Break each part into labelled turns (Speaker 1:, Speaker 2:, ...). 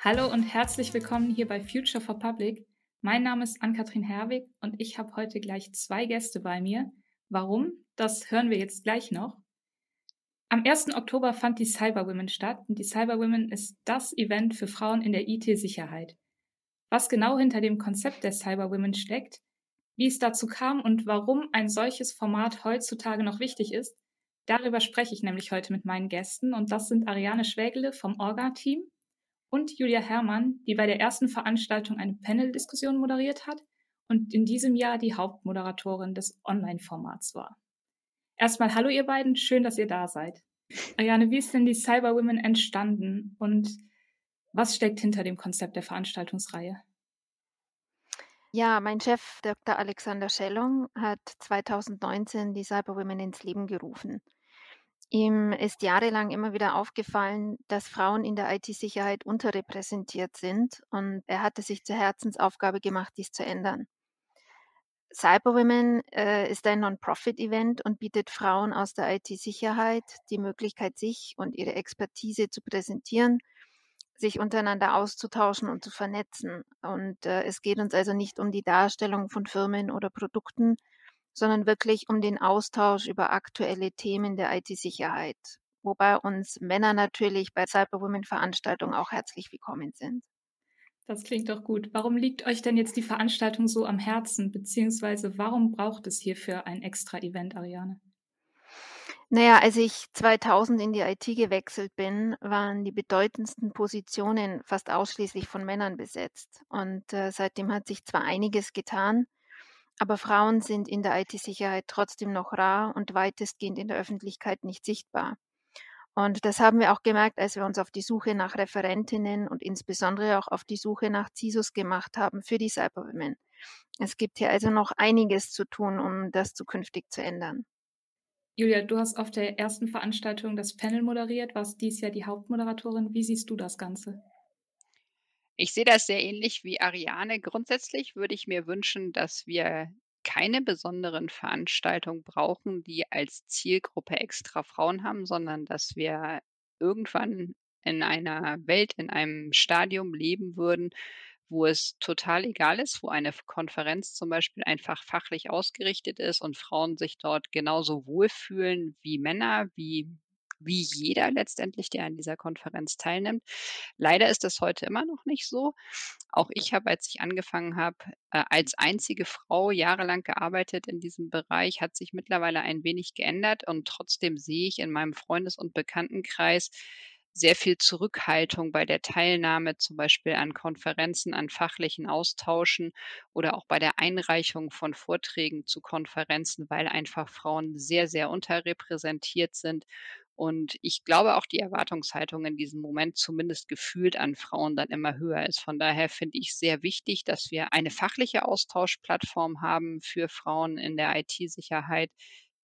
Speaker 1: Hallo und herzlich willkommen hier bei Future for Public. Mein Name ist Ann-Kathrin Herwig und ich habe heute gleich zwei Gäste bei mir. Warum? Das hören wir jetzt gleich noch. Am 1. Oktober fand die Cyber Women statt und die Cyber Women ist das Event für Frauen in der IT-Sicherheit. Was genau hinter dem Konzept der Cyber Women steckt, wie es dazu kam und warum ein solches Format heutzutage noch wichtig ist, darüber spreche ich nämlich heute mit meinen Gästen und das sind Ariane Schwägele vom Orga-Team und Julia Herrmann, die bei der ersten Veranstaltung eine Panel-Diskussion moderiert hat und in diesem Jahr die Hauptmoderatorin des Online-Formats war. Erstmal hallo ihr beiden, schön, dass ihr da seid. Ariane, wie ist denn die Cyber Women entstanden und was steckt hinter dem Konzept der Veranstaltungsreihe?
Speaker 2: Ja, mein Chef Dr. Alexander Schellung hat 2019 die Cyber Women ins Leben gerufen. Ihm ist jahrelang immer wieder aufgefallen, dass Frauen in der IT-Sicherheit unterrepräsentiert sind und er hatte sich zur Herzensaufgabe gemacht, dies zu ändern. Cyberwomen äh, ist ein Non-Profit-Event und bietet Frauen aus der IT-Sicherheit die Möglichkeit, sich und ihre Expertise zu präsentieren, sich untereinander auszutauschen und zu vernetzen. Und äh, es geht uns also nicht um die Darstellung von Firmen oder Produkten, sondern wirklich um den Austausch über aktuelle Themen der IT-Sicherheit, wobei uns Männer natürlich bei Cyberwomen-Veranstaltungen auch herzlich willkommen sind.
Speaker 1: Das klingt doch gut. Warum liegt euch denn jetzt die Veranstaltung so am Herzen, beziehungsweise warum braucht es hierfür ein extra Event, Ariane?
Speaker 2: Naja, als ich 2000 in die IT gewechselt bin, waren die bedeutendsten Positionen fast ausschließlich von Männern besetzt. Und äh, seitdem hat sich zwar einiges getan, aber Frauen sind in der IT-Sicherheit trotzdem noch rar und weitestgehend in der Öffentlichkeit nicht sichtbar. Und das haben wir auch gemerkt, als wir uns auf die Suche nach Referentinnen und insbesondere auch auf die Suche nach CISOs gemacht haben für die Cyberwomen. Es gibt hier also noch einiges zu tun, um das zukünftig zu ändern.
Speaker 1: Julia, du hast auf der ersten Veranstaltung das Panel moderiert, warst dies Jahr die Hauptmoderatorin. Wie siehst du das Ganze?
Speaker 3: Ich sehe das sehr ähnlich wie Ariane. Grundsätzlich würde ich mir wünschen, dass wir keine besonderen Veranstaltungen brauchen, die als Zielgruppe extra Frauen haben, sondern dass wir irgendwann in einer Welt, in einem Stadium leben würden, wo es total egal ist, wo eine Konferenz zum Beispiel einfach fachlich ausgerichtet ist und Frauen sich dort genauso wohlfühlen wie Männer, wie wie jeder letztendlich, der an dieser Konferenz teilnimmt. Leider ist das heute immer noch nicht so. Auch ich habe, als ich angefangen habe, äh, als einzige Frau jahrelang gearbeitet in diesem Bereich, hat sich mittlerweile ein wenig geändert und trotzdem sehe ich in meinem Freundes- und Bekanntenkreis, sehr viel Zurückhaltung bei der Teilnahme zum Beispiel an Konferenzen, an fachlichen Austauschen oder auch bei der Einreichung von Vorträgen zu Konferenzen, weil einfach Frauen sehr, sehr unterrepräsentiert sind und ich glaube auch die Erwartungshaltung in diesem Moment zumindest gefühlt an Frauen dann immer höher ist. Von daher finde ich sehr wichtig, dass wir eine fachliche Austauschplattform haben für Frauen in der IT-Sicherheit,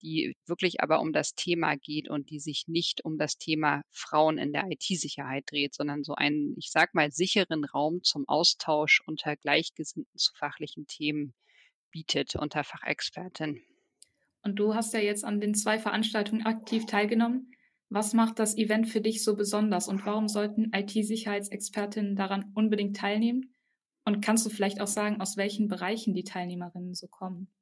Speaker 3: die wirklich aber um das Thema geht und die sich nicht um das Thema Frauen in der IT-Sicherheit dreht, sondern so einen, ich sag mal, sicheren Raum zum Austausch unter Gleichgesinnten zu fachlichen Themen bietet unter Fachexpertin.
Speaker 1: Und du hast ja jetzt an den zwei Veranstaltungen aktiv teilgenommen. Was macht das Event für dich so besonders und warum sollten IT-Sicherheitsexpertinnen daran unbedingt teilnehmen? Und kannst du vielleicht auch sagen, aus welchen Bereichen die Teilnehmerinnen so kommen?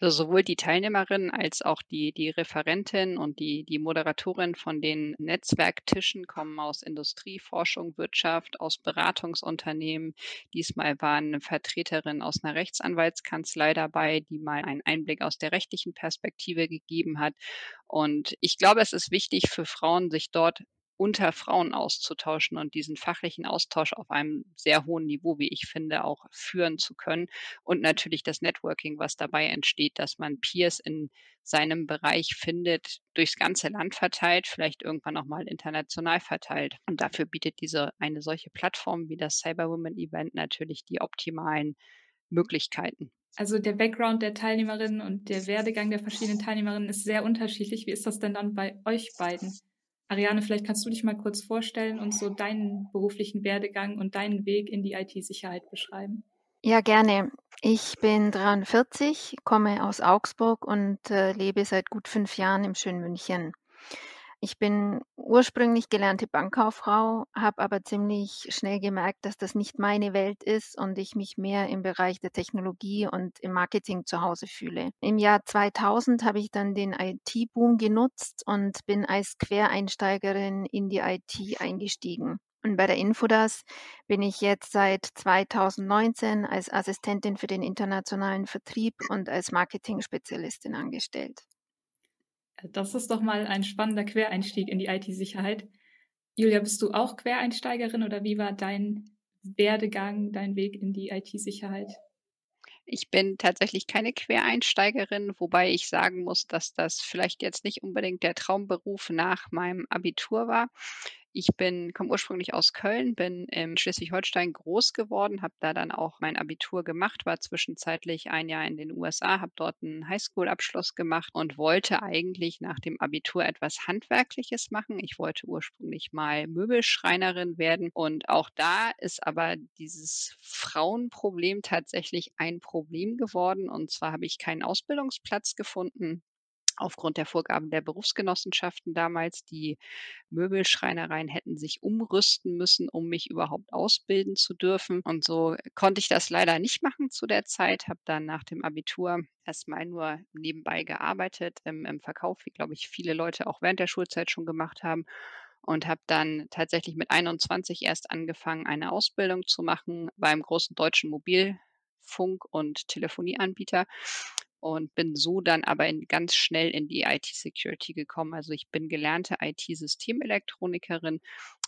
Speaker 3: Also sowohl die Teilnehmerin als auch die, die Referentin und die, die Moderatorin von den Netzwerktischen kommen aus Industrie, Forschung, Wirtschaft, aus Beratungsunternehmen. Diesmal waren eine Vertreterin aus einer Rechtsanwaltskanzlei dabei, die mal einen Einblick aus der rechtlichen Perspektive gegeben hat. Und ich glaube, es ist wichtig für Frauen, sich dort unter Frauen auszutauschen und diesen fachlichen Austausch auf einem sehr hohen Niveau, wie ich finde, auch führen zu können. Und natürlich das Networking, was dabei entsteht, dass man Peers in seinem Bereich findet, durchs ganze Land verteilt, vielleicht irgendwann auch mal international verteilt. Und dafür bietet diese eine solche Plattform wie das Cyberwoman Event natürlich die optimalen Möglichkeiten.
Speaker 1: Also der Background der Teilnehmerinnen und der Werdegang der verschiedenen Teilnehmerinnen ist sehr unterschiedlich. Wie ist das denn dann bei euch beiden? Ariane, vielleicht kannst du dich mal kurz vorstellen und so deinen beruflichen Werdegang und deinen Weg in die IT-Sicherheit beschreiben.
Speaker 2: Ja, gerne. Ich bin 43, komme aus Augsburg und äh, lebe seit gut fünf Jahren im schönen München. Ich bin ursprünglich gelernte Bankkauffrau, habe aber ziemlich schnell gemerkt, dass das nicht meine Welt ist und ich mich mehr im Bereich der Technologie und im Marketing zu Hause fühle. Im Jahr 2000 habe ich dann den IT-Boom genutzt und bin als Quereinsteigerin in die IT eingestiegen. Und bei der Infodas bin ich jetzt seit 2019 als Assistentin für den internationalen Vertrieb und als Marketing-Spezialistin angestellt.
Speaker 1: Das ist doch mal ein spannender Quereinstieg in die IT-Sicherheit. Julia, bist du auch Quereinsteigerin oder wie war dein Werdegang, dein Weg in die IT-Sicherheit?
Speaker 3: Ich bin tatsächlich keine Quereinsteigerin, wobei ich sagen muss, dass das vielleicht jetzt nicht unbedingt der Traumberuf nach meinem Abitur war. Ich bin komme ursprünglich aus Köln, bin in Schleswig-Holstein groß geworden, habe da dann auch mein Abitur gemacht, war zwischenzeitlich ein Jahr in den USA, habe dort einen Highschool-Abschluss gemacht und wollte eigentlich nach dem Abitur etwas Handwerkliches machen. Ich wollte ursprünglich mal Möbelschreinerin werden und auch da ist aber dieses Frauenproblem tatsächlich ein Problem geworden. Und zwar habe ich keinen Ausbildungsplatz gefunden aufgrund der Vorgaben der Berufsgenossenschaften damals. Die Möbelschreinereien hätten sich umrüsten müssen, um mich überhaupt ausbilden zu dürfen. Und so konnte ich das leider nicht machen zu der Zeit, habe dann nach dem Abitur erstmal nur nebenbei gearbeitet im, im Verkauf, wie glaube ich viele Leute auch während der Schulzeit schon gemacht haben und habe dann tatsächlich mit 21 erst angefangen, eine Ausbildung zu machen beim großen deutschen Mobilfunk- und Telefonieanbieter und bin so dann aber in, ganz schnell in die IT-Security gekommen. Also ich bin gelernte IT-Systemelekronikerin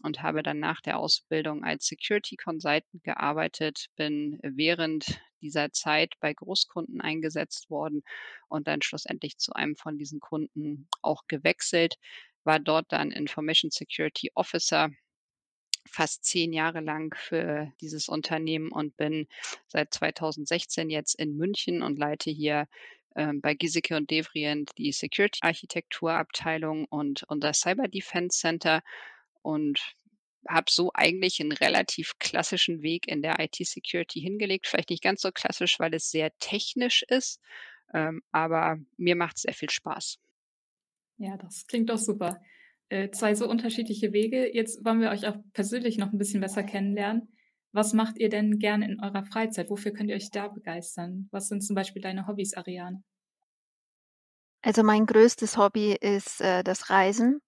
Speaker 3: und habe dann nach der Ausbildung als Security Consultant gearbeitet, bin während dieser Zeit bei Großkunden eingesetzt worden und dann schlussendlich zu einem von diesen Kunden auch gewechselt, war dort dann Information Security Officer fast zehn Jahre lang für dieses Unternehmen und bin seit 2016 jetzt in München und leite hier ähm, bei Giesecke und Devrient die Security Architektur Abteilung und unser Cyber Defense Center und habe so eigentlich einen relativ klassischen Weg in der IT-Security hingelegt. Vielleicht nicht ganz so klassisch, weil es sehr technisch ist, ähm, aber mir macht es sehr viel Spaß.
Speaker 1: Ja, das klingt doch super äh, zwei so unterschiedliche Wege. Jetzt wollen wir euch auch persönlich noch ein bisschen besser kennenlernen. Was macht ihr denn gerne in eurer Freizeit? Wofür könnt ihr euch da begeistern? Was sind zum Beispiel deine Hobbys, Ariane?
Speaker 2: Also mein größtes Hobby ist äh, das Reisen.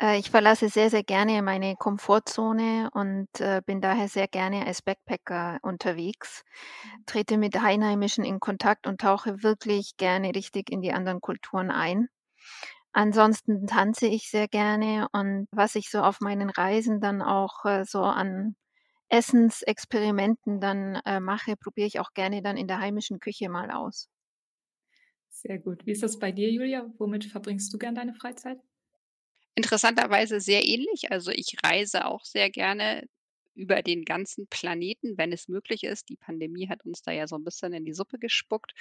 Speaker 2: Äh, ich verlasse sehr, sehr gerne meine Komfortzone und äh, bin daher sehr gerne als Backpacker unterwegs, trete mit Einheimischen in Kontakt und tauche wirklich gerne richtig in die anderen Kulturen ein. Ansonsten tanze ich sehr gerne und was ich so auf meinen Reisen dann auch äh, so an Essensexperimenten dann äh, mache, probiere ich auch gerne dann in der heimischen Küche mal aus.
Speaker 1: Sehr gut. Wie ist das bei dir, Julia? Womit verbringst du gern deine Freizeit?
Speaker 3: Interessanterweise sehr ähnlich. Also ich reise auch sehr gerne über den ganzen Planeten, wenn es möglich ist. Die Pandemie hat uns da ja so ein bisschen in die Suppe gespuckt.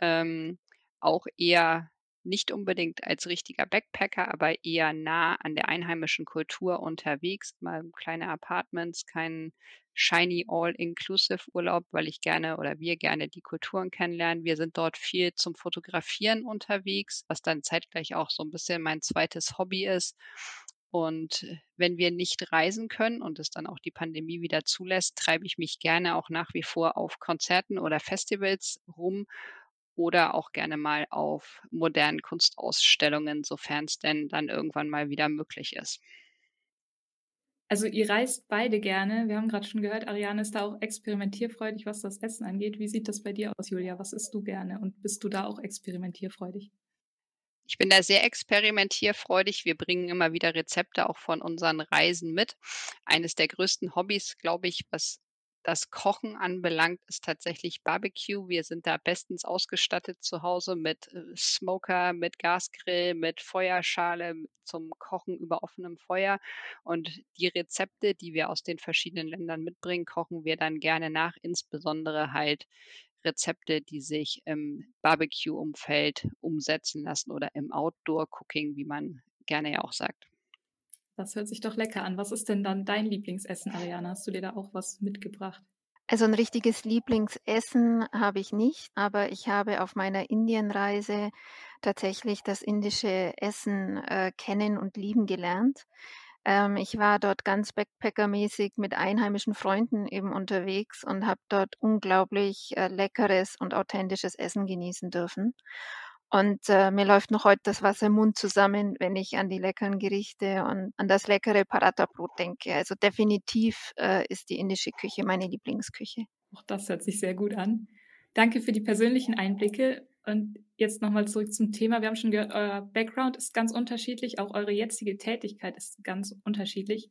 Speaker 3: Ähm, auch eher nicht unbedingt als richtiger Backpacker, aber eher nah an der einheimischen Kultur unterwegs, mal kleine Apartments, kein shiny all-inclusive-Urlaub, weil ich gerne oder wir gerne die Kulturen kennenlernen. Wir sind dort viel zum Fotografieren unterwegs, was dann zeitgleich auch so ein bisschen mein zweites Hobby ist. Und wenn wir nicht reisen können und es dann auch die Pandemie wieder zulässt, treibe ich mich gerne auch nach wie vor auf Konzerten oder Festivals rum oder auch gerne mal auf modernen Kunstausstellungen, sofern es denn dann irgendwann mal wieder möglich ist.
Speaker 1: Also ihr reist beide gerne. Wir haben gerade schon gehört, Ariane ist da auch experimentierfreudig, was das Essen angeht. Wie sieht das bei dir aus, Julia? Was isst du gerne und bist du da auch experimentierfreudig?
Speaker 3: Ich bin da sehr experimentierfreudig. Wir bringen immer wieder Rezepte auch von unseren Reisen mit. Eines der größten Hobbys, glaube ich, was das Kochen anbelangt, ist tatsächlich Barbecue. Wir sind da bestens ausgestattet zu Hause mit äh, Smoker, mit Gasgrill, mit Feuerschale zum Kochen über offenem Feuer. Und die Rezepte, die wir aus den verschiedenen Ländern mitbringen, kochen wir dann gerne nach, insbesondere halt Rezepte, die sich im Barbecue-Umfeld umsetzen lassen oder im Outdoor-Cooking, wie man gerne ja auch sagt.
Speaker 1: Das hört sich doch lecker an. Was ist denn dann dein Lieblingsessen, Ariana? Hast du dir da auch was mitgebracht?
Speaker 2: Also ein richtiges Lieblingsessen habe ich nicht, aber ich habe auf meiner Indienreise tatsächlich das indische Essen äh, kennen und lieben gelernt. Ähm, ich war dort ganz backpackermäßig mit einheimischen Freunden eben unterwegs und habe dort unglaublich äh, leckeres und authentisches Essen genießen dürfen. Und äh, mir läuft noch heute das Wasser im Mund zusammen, wenn ich an die leckeren Gerichte und an das leckere Paratha-Brot denke. Also definitiv äh, ist die indische Küche meine Lieblingsküche.
Speaker 1: Auch das hört sich sehr gut an. Danke für die persönlichen Einblicke. Und jetzt nochmal zurück zum Thema. Wir haben schon gehört, euer Background ist ganz unterschiedlich, auch eure jetzige Tätigkeit ist ganz unterschiedlich.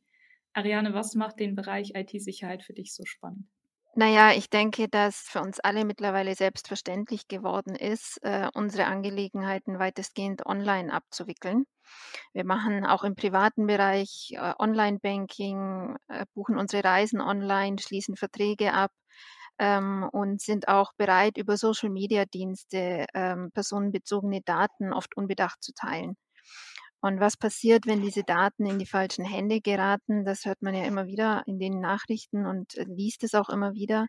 Speaker 1: Ariane, was macht den Bereich IT-Sicherheit für dich so spannend?
Speaker 2: Naja, ich denke, dass für uns alle mittlerweile selbstverständlich geworden ist, äh, unsere Angelegenheiten weitestgehend online abzuwickeln. Wir machen auch im privaten Bereich äh, Online-Banking, äh, buchen unsere Reisen online, schließen Verträge ab ähm, und sind auch bereit, über Social-Media-Dienste ähm, personenbezogene Daten oft unbedacht zu teilen. Und was passiert, wenn diese Daten in die falschen Hände geraten? Das hört man ja immer wieder in den Nachrichten und äh, liest es auch immer wieder.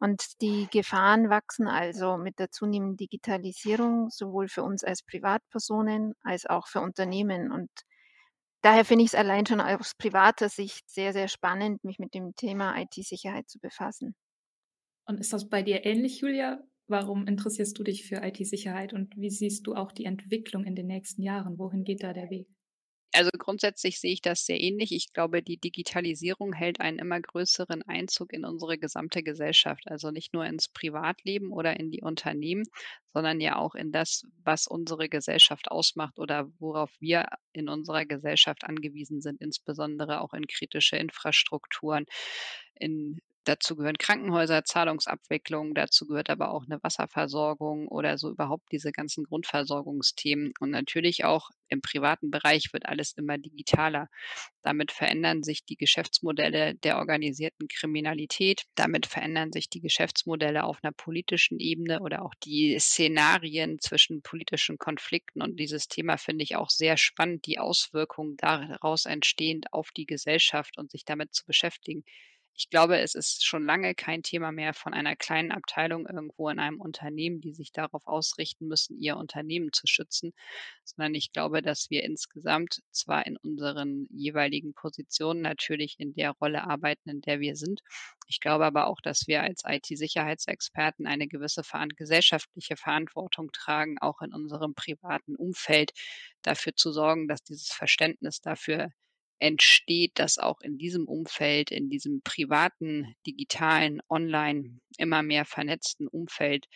Speaker 2: Und die Gefahren wachsen also mit der zunehmenden Digitalisierung, sowohl für uns als Privatpersonen als auch für Unternehmen. Und daher finde ich es allein schon aus privater Sicht sehr, sehr spannend, mich mit dem Thema IT-Sicherheit zu befassen.
Speaker 1: Und ist das bei dir ähnlich, Julia? Warum interessierst du dich für IT-Sicherheit und wie siehst du auch die Entwicklung in den nächsten Jahren? Wohin geht da der Weg?
Speaker 3: Also grundsätzlich sehe ich das sehr ähnlich. Ich glaube, die Digitalisierung hält einen immer größeren Einzug in unsere gesamte Gesellschaft. Also nicht nur ins Privatleben oder in die Unternehmen, sondern ja auch in das, was unsere Gesellschaft ausmacht oder worauf wir in unserer Gesellschaft angewiesen sind, insbesondere auch in kritische Infrastrukturen, in Dazu gehören Krankenhäuser, Zahlungsabwicklung, dazu gehört aber auch eine Wasserversorgung oder so überhaupt diese ganzen Grundversorgungsthemen. Und natürlich auch im privaten Bereich wird alles immer digitaler. Damit verändern sich die Geschäftsmodelle der organisierten Kriminalität. Damit verändern sich die Geschäftsmodelle auf einer politischen Ebene oder auch die Szenarien zwischen politischen Konflikten. Und dieses Thema finde ich auch sehr spannend, die Auswirkungen daraus entstehend auf die Gesellschaft und sich damit zu beschäftigen. Ich glaube, es ist schon lange kein Thema mehr von einer kleinen Abteilung irgendwo in einem Unternehmen, die sich darauf ausrichten müssen, ihr Unternehmen zu schützen, sondern ich glaube, dass wir insgesamt zwar in unseren jeweiligen Positionen natürlich in der Rolle arbeiten, in der wir sind. Ich glaube aber auch, dass wir als IT-Sicherheitsexperten eine gewisse gesellschaftliche Verantwortung tragen, auch in unserem privaten Umfeld dafür zu sorgen, dass dieses Verständnis dafür entsteht, dass auch in diesem Umfeld, in diesem privaten, digitalen, online, immer mehr vernetzten Umfeld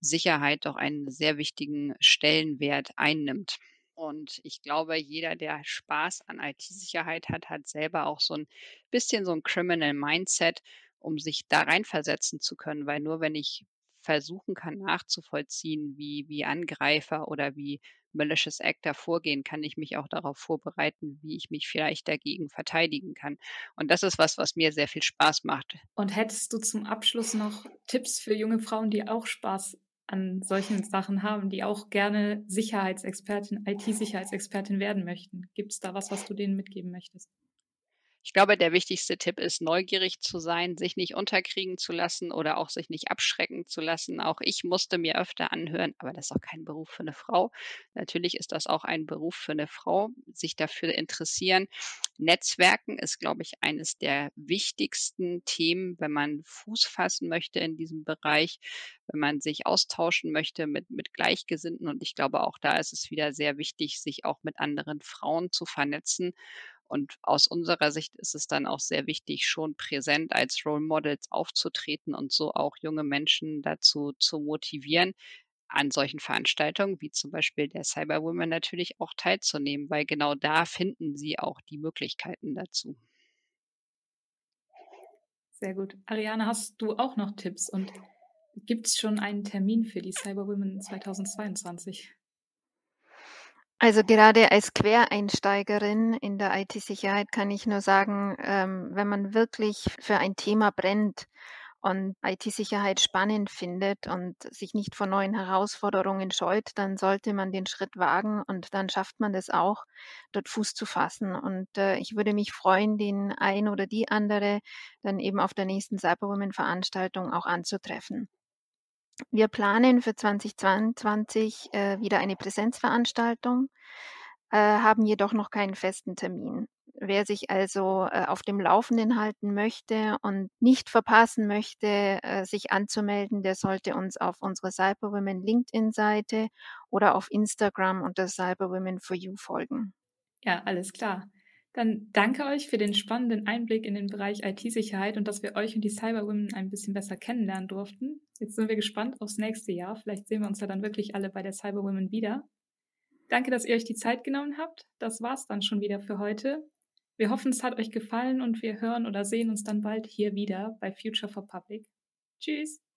Speaker 3: Sicherheit doch einen sehr wichtigen Stellenwert einnimmt. Und ich glaube, jeder, der Spaß an IT-Sicherheit hat, hat selber auch so ein bisschen so ein Criminal Mindset, um sich da reinversetzen zu können, weil nur wenn ich versuchen kann nachzuvollziehen, wie, wie Angreifer oder wie Malicious Actor vorgehen, kann ich mich auch darauf vorbereiten, wie ich mich vielleicht dagegen verteidigen kann. Und das ist was, was mir sehr viel Spaß macht.
Speaker 1: Und hättest du zum Abschluss noch Tipps für junge Frauen, die auch Spaß an solchen Sachen haben, die auch gerne Sicherheitsexpertin, IT-Sicherheitsexpertin werden möchten? Gibt es da was, was du denen mitgeben möchtest?
Speaker 3: Ich glaube, der wichtigste Tipp ist, neugierig zu sein, sich nicht unterkriegen zu lassen oder auch sich nicht abschrecken zu lassen. Auch ich musste mir öfter anhören, aber das ist auch kein Beruf für eine Frau. Natürlich ist das auch ein Beruf für eine Frau, sich dafür interessieren. Netzwerken ist, glaube ich, eines der wichtigsten Themen, wenn man Fuß fassen möchte in diesem Bereich, wenn man sich austauschen möchte mit, mit Gleichgesinnten. Und ich glaube, auch da ist es wieder sehr wichtig, sich auch mit anderen Frauen zu vernetzen und aus unserer Sicht ist es dann auch sehr wichtig, schon präsent als Role Models aufzutreten und so auch junge Menschen dazu zu motivieren, an solchen Veranstaltungen wie zum Beispiel der Cyber Women natürlich auch teilzunehmen, weil genau da finden sie auch die Möglichkeiten dazu.
Speaker 1: Sehr gut. Ariane, hast du auch noch Tipps und gibt es schon einen Termin für die Cyber Women 2022?
Speaker 2: Also gerade als Quereinsteigerin in der IT-Sicherheit kann ich nur sagen, ähm, wenn man wirklich für ein Thema brennt und IT-Sicherheit spannend findet und sich nicht vor neuen Herausforderungen scheut, dann sollte man den Schritt wagen und dann schafft man das auch, dort Fuß zu fassen. Und äh, ich würde mich freuen, den ein oder die andere dann eben auf der nächsten Cyberwomen-Veranstaltung auch anzutreffen. Wir planen für 2022 äh, wieder eine Präsenzveranstaltung, äh, haben jedoch noch keinen festen Termin. Wer sich also äh, auf dem Laufenden halten möchte und nicht verpassen möchte, äh, sich anzumelden, der sollte uns auf unserer Cyberwomen LinkedIn-Seite oder auf Instagram unter Cyberwomen for You folgen.
Speaker 1: Ja, alles klar. Dann danke euch für den spannenden Einblick in den Bereich IT-Sicherheit und dass wir euch und die Cyberwomen ein bisschen besser kennenlernen durften. Jetzt sind wir gespannt aufs nächste Jahr. Vielleicht sehen wir uns ja dann wirklich alle bei der Cyberwomen wieder. Danke, dass ihr euch die Zeit genommen habt. Das war's dann schon wieder für heute. Wir hoffen, es hat euch gefallen und wir hören oder sehen uns dann bald hier wieder bei Future for Public. Tschüss!